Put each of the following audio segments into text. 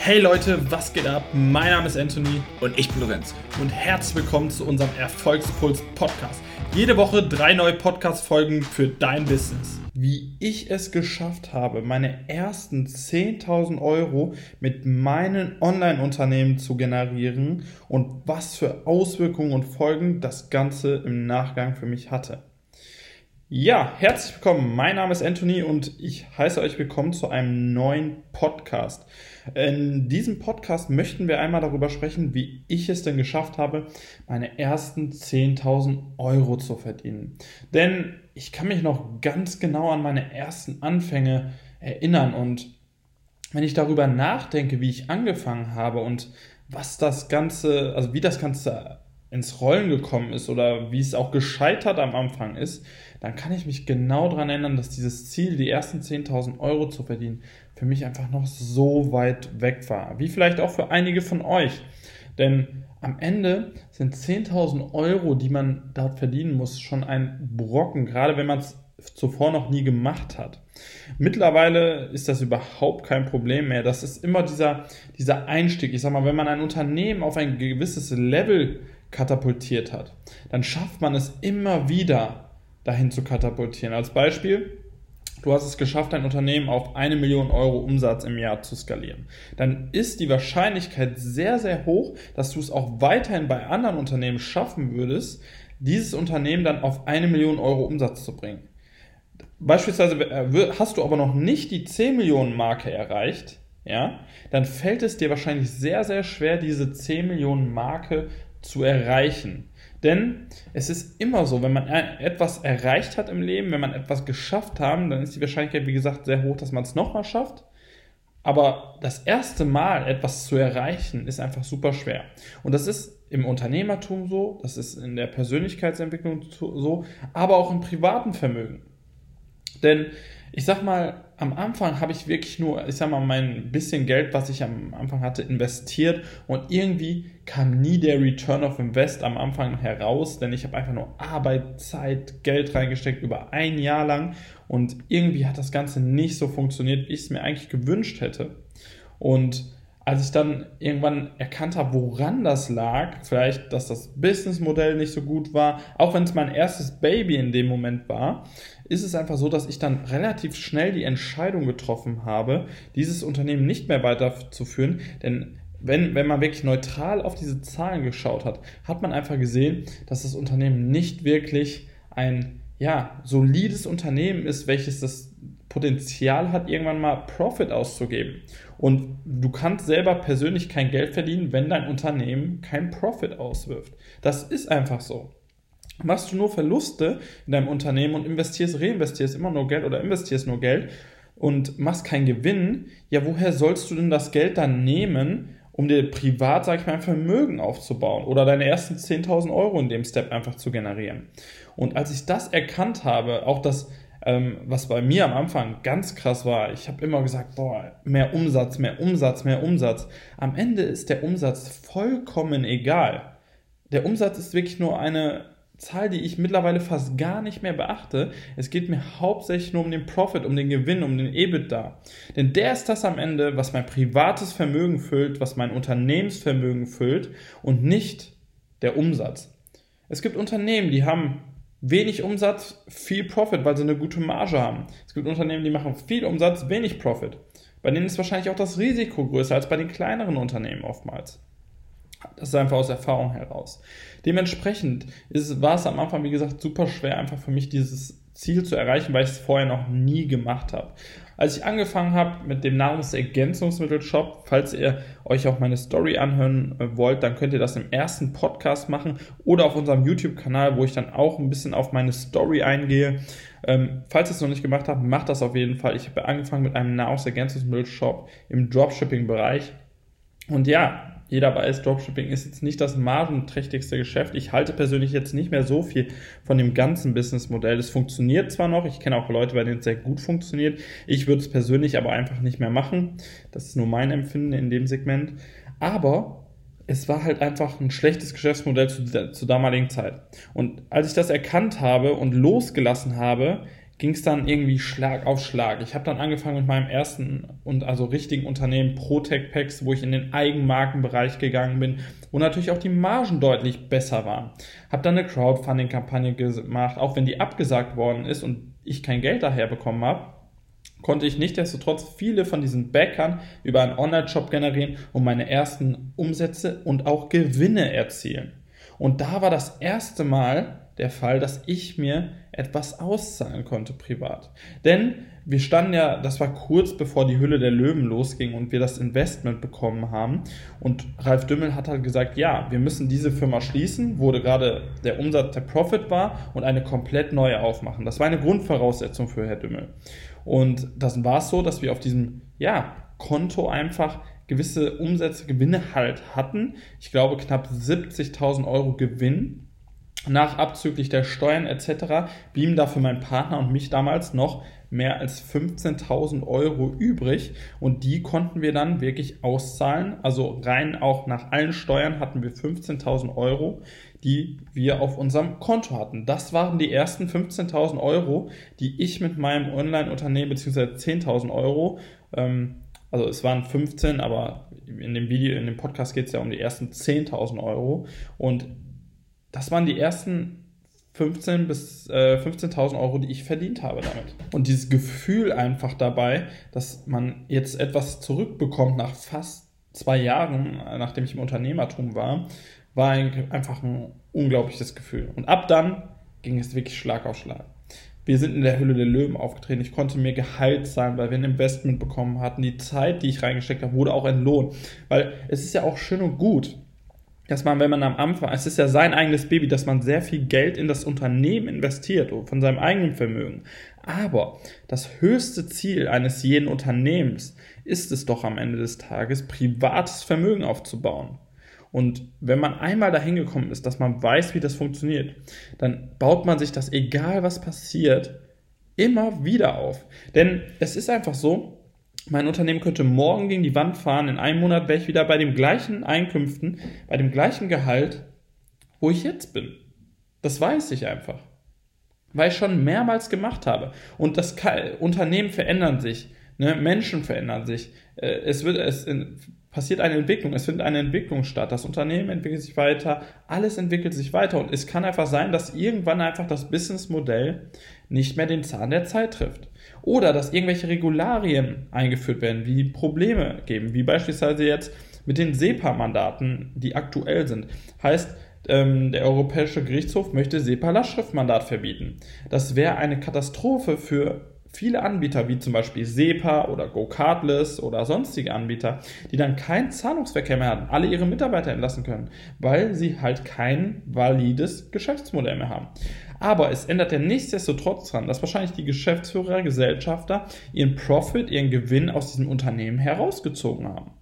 Hey Leute, was geht ab? Mein Name ist Anthony Und ich bin Lorenz. und herzlich willkommen zu unserem Erfolgspuls Podcast. Jede Woche drei neue Podcast-Folgen für dein Business. Wie ich es geschafft habe, meine ersten 10.000 Euro mit meinen Online-Unternehmen zu generieren und was für Auswirkungen und Folgen das Ganze im Nachgang für mich hatte. Ja, herzlich willkommen. Mein Name ist Anthony und ich heiße euch willkommen zu einem neuen Podcast. In diesem Podcast möchten wir einmal darüber sprechen, wie ich es denn geschafft habe, meine ersten 10.000 Euro zu verdienen. Denn ich kann mich noch ganz genau an meine ersten Anfänge erinnern und wenn ich darüber nachdenke, wie ich angefangen habe und was das Ganze, also wie das Ganze ins Rollen gekommen ist oder wie es auch gescheitert am Anfang ist, dann kann ich mich genau daran erinnern, dass dieses Ziel, die ersten 10.000 Euro zu verdienen, für mich einfach noch so weit weg war. Wie vielleicht auch für einige von euch. Denn am Ende sind 10.000 Euro, die man dort verdienen muss, schon ein Brocken, gerade wenn man es zuvor noch nie gemacht hat. Mittlerweile ist das überhaupt kein Problem mehr. Das ist immer dieser, dieser Einstieg. Ich sag mal, wenn man ein Unternehmen auf ein gewisses Level katapultiert hat, dann schafft man es immer wieder dahin zu katapultieren. Als Beispiel, du hast es geschafft, dein Unternehmen auf eine Million Euro Umsatz im Jahr zu skalieren. Dann ist die Wahrscheinlichkeit sehr, sehr hoch, dass du es auch weiterhin bei anderen Unternehmen schaffen würdest, dieses Unternehmen dann auf eine Million Euro Umsatz zu bringen. Beispielsweise äh, hast du aber noch nicht die 10 Millionen Marke erreicht, ja, dann fällt es dir wahrscheinlich sehr, sehr schwer, diese 10 Millionen Marke zu erreichen. Denn es ist immer so, wenn man etwas erreicht hat im Leben, wenn man etwas geschafft haben, dann ist die Wahrscheinlichkeit, wie gesagt, sehr hoch, dass man es nochmal schafft. Aber das erste Mal etwas zu erreichen, ist einfach super schwer. Und das ist im Unternehmertum so, das ist in der Persönlichkeitsentwicklung so, aber auch im privaten Vermögen. Denn ich sag mal, am Anfang habe ich wirklich nur, ich sag mal, mein bisschen Geld, was ich am Anfang hatte, investiert und irgendwie kam nie der Return of Invest am Anfang heraus, denn ich habe einfach nur Arbeit, Zeit, Geld reingesteckt über ein Jahr lang und irgendwie hat das Ganze nicht so funktioniert, wie ich es mir eigentlich gewünscht hätte. Und als ich dann irgendwann erkannt habe, woran das lag, vielleicht, dass das Businessmodell nicht so gut war, auch wenn es mein erstes Baby in dem Moment war, ist es einfach so, dass ich dann relativ schnell die Entscheidung getroffen habe, dieses Unternehmen nicht mehr weiterzuführen, denn wenn, wenn man wirklich neutral auf diese Zahlen geschaut hat, hat man einfach gesehen, dass das Unternehmen nicht wirklich ein ja, solides Unternehmen ist, welches das Potenzial hat, irgendwann mal Profit auszugeben. Und du kannst selber persönlich kein Geld verdienen, wenn dein Unternehmen kein Profit auswirft. Das ist einfach so. Machst du nur Verluste in deinem Unternehmen und investierst, reinvestierst immer nur Geld oder investierst nur Geld und machst keinen Gewinn, ja, woher sollst du denn das Geld dann nehmen, um dir privat, sag ich mal, ein Vermögen aufzubauen oder deine ersten 10.000 Euro in dem Step einfach zu generieren? Und als ich das erkannt habe, auch das ähm, was bei mir am Anfang ganz krass war, ich habe immer gesagt, boah, mehr Umsatz, mehr Umsatz, mehr Umsatz. Am Ende ist der Umsatz vollkommen egal. Der Umsatz ist wirklich nur eine Zahl, die ich mittlerweile fast gar nicht mehr beachte. Es geht mir hauptsächlich nur um den Profit, um den Gewinn, um den EBITDA. Denn der ist das am Ende, was mein privates Vermögen füllt, was mein Unternehmensvermögen füllt und nicht der Umsatz. Es gibt Unternehmen, die haben wenig Umsatz, viel Profit, weil sie eine gute Marge haben. Es gibt Unternehmen, die machen viel Umsatz, wenig Profit. Bei denen ist wahrscheinlich auch das Risiko größer als bei den kleineren Unternehmen oftmals. Das ist einfach aus Erfahrung heraus. Dementsprechend ist, war es am Anfang, wie gesagt, super schwer, einfach für mich dieses Ziel zu erreichen, weil ich es vorher noch nie gemacht habe. Als ich angefangen habe mit dem Nahrungsergänzungsmittel-Shop, falls ihr euch auch meine Story anhören äh, wollt, dann könnt ihr das im ersten Podcast machen oder auf unserem YouTube-Kanal, wo ich dann auch ein bisschen auf meine Story eingehe. Ähm, falls ihr es noch nicht gemacht habt, macht das auf jeden Fall. Ich habe angefangen mit einem Nahrungsergänzungsmittel-Shop im Dropshipping-Bereich. Und ja, jeder weiß, Dropshipping ist jetzt nicht das margenträchtigste Geschäft. Ich halte persönlich jetzt nicht mehr so viel von dem ganzen Businessmodell. Es funktioniert zwar noch, ich kenne auch Leute, bei denen es sehr gut funktioniert. Ich würde es persönlich aber einfach nicht mehr machen. Das ist nur mein Empfinden in dem Segment. Aber es war halt einfach ein schlechtes Geschäftsmodell zu, zur damaligen Zeit. Und als ich das erkannt habe und losgelassen habe, ging es dann irgendwie Schlag auf Schlag. Ich habe dann angefangen mit meinem ersten und also richtigen Unternehmen Protec Packs, wo ich in den Eigenmarkenbereich gegangen bin, wo natürlich auch die Margen deutlich besser waren. Habe dann eine Crowdfunding-Kampagne gemacht, auch wenn die abgesagt worden ist und ich kein Geld daher bekommen habe konnte ich nichtsdestotrotz viele von diesen Bäckern über einen Online-Shop generieren und meine ersten Umsätze und auch Gewinne erzielen. Und da war das erste Mal der Fall, dass ich mir etwas auszahlen konnte privat. Denn wir standen ja, das war kurz bevor die Hülle der Löwen losging und wir das Investment bekommen haben. Und Ralf Dümmel hat halt gesagt, ja, wir müssen diese Firma schließen, wo gerade der Umsatz der Profit war und eine komplett neue aufmachen. Das war eine Grundvoraussetzung für Herr Dümmel. Und das war es so, dass wir auf diesem, ja, Konto einfach gewisse Umsätze, Gewinne halt hatten. Ich glaube knapp 70.000 Euro Gewinn nach abzüglich der Steuern etc. blieben da für meinen Partner und mich damals noch mehr als 15.000 Euro übrig und die konnten wir dann wirklich auszahlen. Also rein auch nach allen Steuern hatten wir 15.000 Euro, die wir auf unserem Konto hatten. Das waren die ersten 15.000 Euro, die ich mit meinem Online-Unternehmen beziehungsweise 10.000 Euro ähm, also es waren 15, aber in dem Video, in dem Podcast geht es ja um die ersten 10.000 Euro. Und das waren die ersten 15 bis äh, 15.000 Euro, die ich verdient habe damit. Und dieses Gefühl einfach dabei, dass man jetzt etwas zurückbekommt nach fast zwei Jahren, nachdem ich im Unternehmertum war, war einfach ein unglaubliches Gefühl. Und ab dann ging es wirklich Schlag auf Schlag. Wir sind in der Hülle der Löwen aufgetreten. Ich konnte mir Gehalt zahlen, weil wir ein Investment bekommen hatten. Die Zeit, die ich reingesteckt habe, wurde auch entlohnt. Weil es ist ja auch schön und gut, dass man, wenn man am Anfang, es ist ja sein eigenes Baby, dass man sehr viel Geld in das Unternehmen investiert, von seinem eigenen Vermögen. Aber das höchste Ziel eines jeden Unternehmens ist es doch am Ende des Tages, privates Vermögen aufzubauen. Und wenn man einmal dahin gekommen ist, dass man weiß, wie das funktioniert, dann baut man sich das, egal was passiert, immer wieder auf. Denn es ist einfach so, mein Unternehmen könnte morgen gegen die Wand fahren, in einem Monat wäre ich wieder bei den gleichen Einkünften, bei dem gleichen Gehalt, wo ich jetzt bin. Das weiß ich einfach. Weil ich schon mehrmals gemacht habe. Und das Unternehmen verändern sich, ne? Menschen verändern sich. Äh, es wird, es passiert eine Entwicklung, es findet eine Entwicklung statt. Das Unternehmen entwickelt sich weiter, alles entwickelt sich weiter. Und es kann einfach sein, dass irgendwann einfach das Businessmodell nicht mehr den Zahn der Zeit trifft. Oder dass irgendwelche Regularien eingeführt werden, die Probleme geben, wie beispielsweise jetzt mit den SEPA-Mandaten, die aktuell sind. Heißt, ähm, der Europäische Gerichtshof möchte SEPA-Lastschriftmandat verbieten. Das wäre eine Katastrophe für viele Anbieter, wie zum Beispiel SEPA oder GoCardless oder sonstige Anbieter, die dann keinen Zahlungsverkehr mehr haben, alle ihre Mitarbeiter entlassen können, weil sie halt kein valides Geschäftsmodell mehr haben. Aber es ändert ja nichtsdestotrotz daran, dass wahrscheinlich die Geschäftsführer, Gesellschafter ihren Profit, ihren Gewinn aus diesem Unternehmen herausgezogen haben.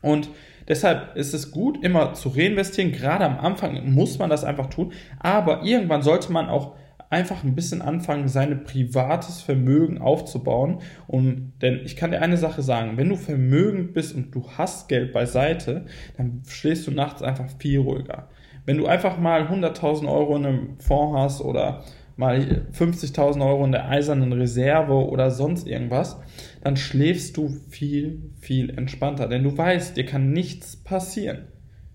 Und deshalb ist es gut, immer zu reinvestieren. Gerade am Anfang muss man das einfach tun. Aber irgendwann sollte man auch einfach ein bisschen anfangen, sein privates Vermögen aufzubauen. Und, denn ich kann dir eine Sache sagen, wenn du vermögend bist und du hast Geld beiseite, dann schläfst du nachts einfach viel ruhiger. Wenn du einfach mal 100.000 Euro in einem Fonds hast oder mal 50.000 Euro in der eisernen Reserve oder sonst irgendwas, dann schläfst du viel, viel entspannter. Denn du weißt, dir kann nichts passieren.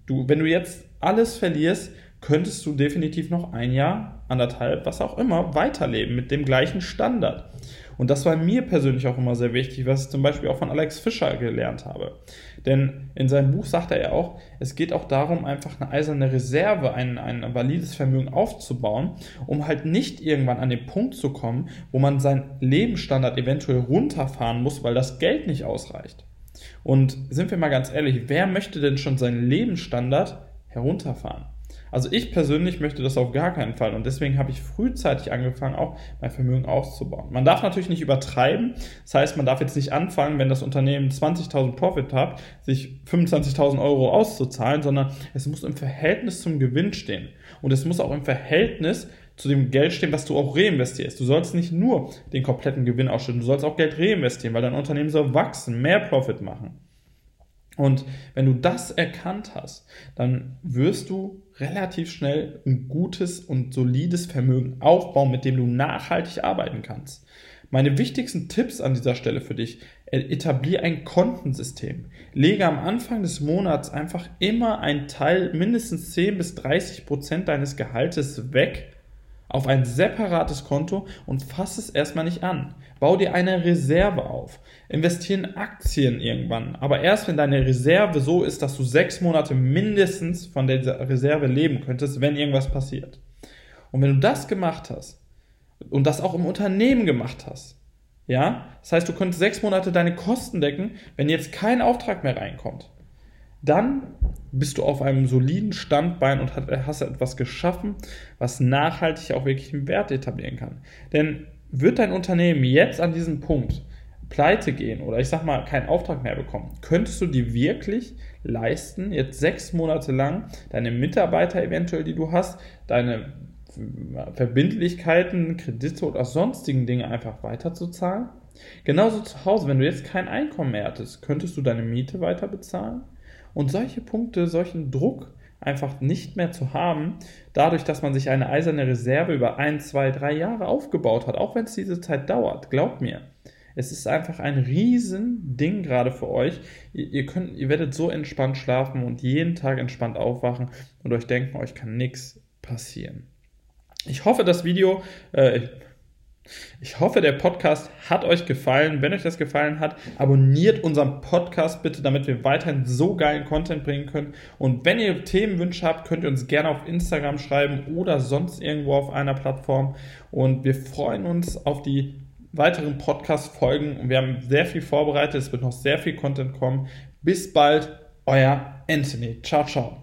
Du, wenn du jetzt alles verlierst, könntest du definitiv noch ein Jahr, anderthalb, was auch immer, weiterleben mit dem gleichen Standard. Und das war mir persönlich auch immer sehr wichtig, was ich zum Beispiel auch von Alex Fischer gelernt habe. Denn in seinem Buch sagt er ja auch, es geht auch darum, einfach eine eiserne Reserve, ein, ein valides Vermögen aufzubauen, um halt nicht irgendwann an den Punkt zu kommen, wo man seinen Lebensstandard eventuell runterfahren muss, weil das Geld nicht ausreicht. Und sind wir mal ganz ehrlich, wer möchte denn schon seinen Lebensstandard herunterfahren? Also ich persönlich möchte das auf gar keinen Fall und deswegen habe ich frühzeitig angefangen, auch mein Vermögen auszubauen. Man darf natürlich nicht übertreiben, das heißt, man darf jetzt nicht anfangen, wenn das Unternehmen 20.000 Profit hat, sich 25.000 Euro auszuzahlen, sondern es muss im Verhältnis zum Gewinn stehen und es muss auch im Verhältnis zu dem Geld stehen, was du auch reinvestierst. Du sollst nicht nur den kompletten Gewinn ausschütten, du sollst auch Geld reinvestieren, weil dein Unternehmen soll wachsen, mehr Profit machen. Und wenn du das erkannt hast, dann wirst du relativ schnell ein gutes und solides Vermögen aufbauen, mit dem du nachhaltig arbeiten kannst. Meine wichtigsten Tipps an dieser Stelle für dich, etablier ein Kontensystem. Lege am Anfang des Monats einfach immer einen Teil, mindestens 10 bis 30 Prozent deines Gehaltes weg auf ein separates Konto und fass es erstmal nicht an. Bau dir eine Reserve auf. Investieren in Aktien irgendwann. Aber erst wenn deine Reserve so ist, dass du sechs Monate mindestens von der Reserve leben könntest, wenn irgendwas passiert. Und wenn du das gemacht hast und das auch im Unternehmen gemacht hast, ja, das heißt, du könntest sechs Monate deine Kosten decken, wenn jetzt kein Auftrag mehr reinkommt dann bist du auf einem soliden Standbein und hast etwas geschaffen, was nachhaltig auch wirklich einen Wert etablieren kann. Denn wird dein Unternehmen jetzt an diesem Punkt pleite gehen oder ich sag mal keinen Auftrag mehr bekommen, könntest du dir wirklich leisten, jetzt sechs Monate lang deine Mitarbeiter eventuell, die du hast, deine Verbindlichkeiten, Kredite oder sonstigen Dinge einfach weiterzuzahlen? Genauso zu Hause, wenn du jetzt kein Einkommen mehr hattest, könntest du deine Miete weiter bezahlen? Und solche Punkte, solchen Druck einfach nicht mehr zu haben, dadurch, dass man sich eine eiserne Reserve über ein, zwei, drei Jahre aufgebaut hat, auch wenn es diese Zeit dauert, glaubt mir. Es ist einfach ein Riesending gerade für euch. Ihr, könnt, ihr werdet so entspannt schlafen und jeden Tag entspannt aufwachen und euch denken, euch kann nichts passieren. Ich hoffe, das Video, äh, ich hoffe, der Podcast hat euch gefallen. Wenn euch das gefallen hat, abonniert unseren Podcast bitte, damit wir weiterhin so geilen Content bringen können. Und wenn ihr Themenwünsche habt, könnt ihr uns gerne auf Instagram schreiben oder sonst irgendwo auf einer Plattform. Und wir freuen uns auf die weiteren Podcast-Folgen. Wir haben sehr viel vorbereitet. Es wird noch sehr viel Content kommen. Bis bald, euer Anthony. Ciao, ciao.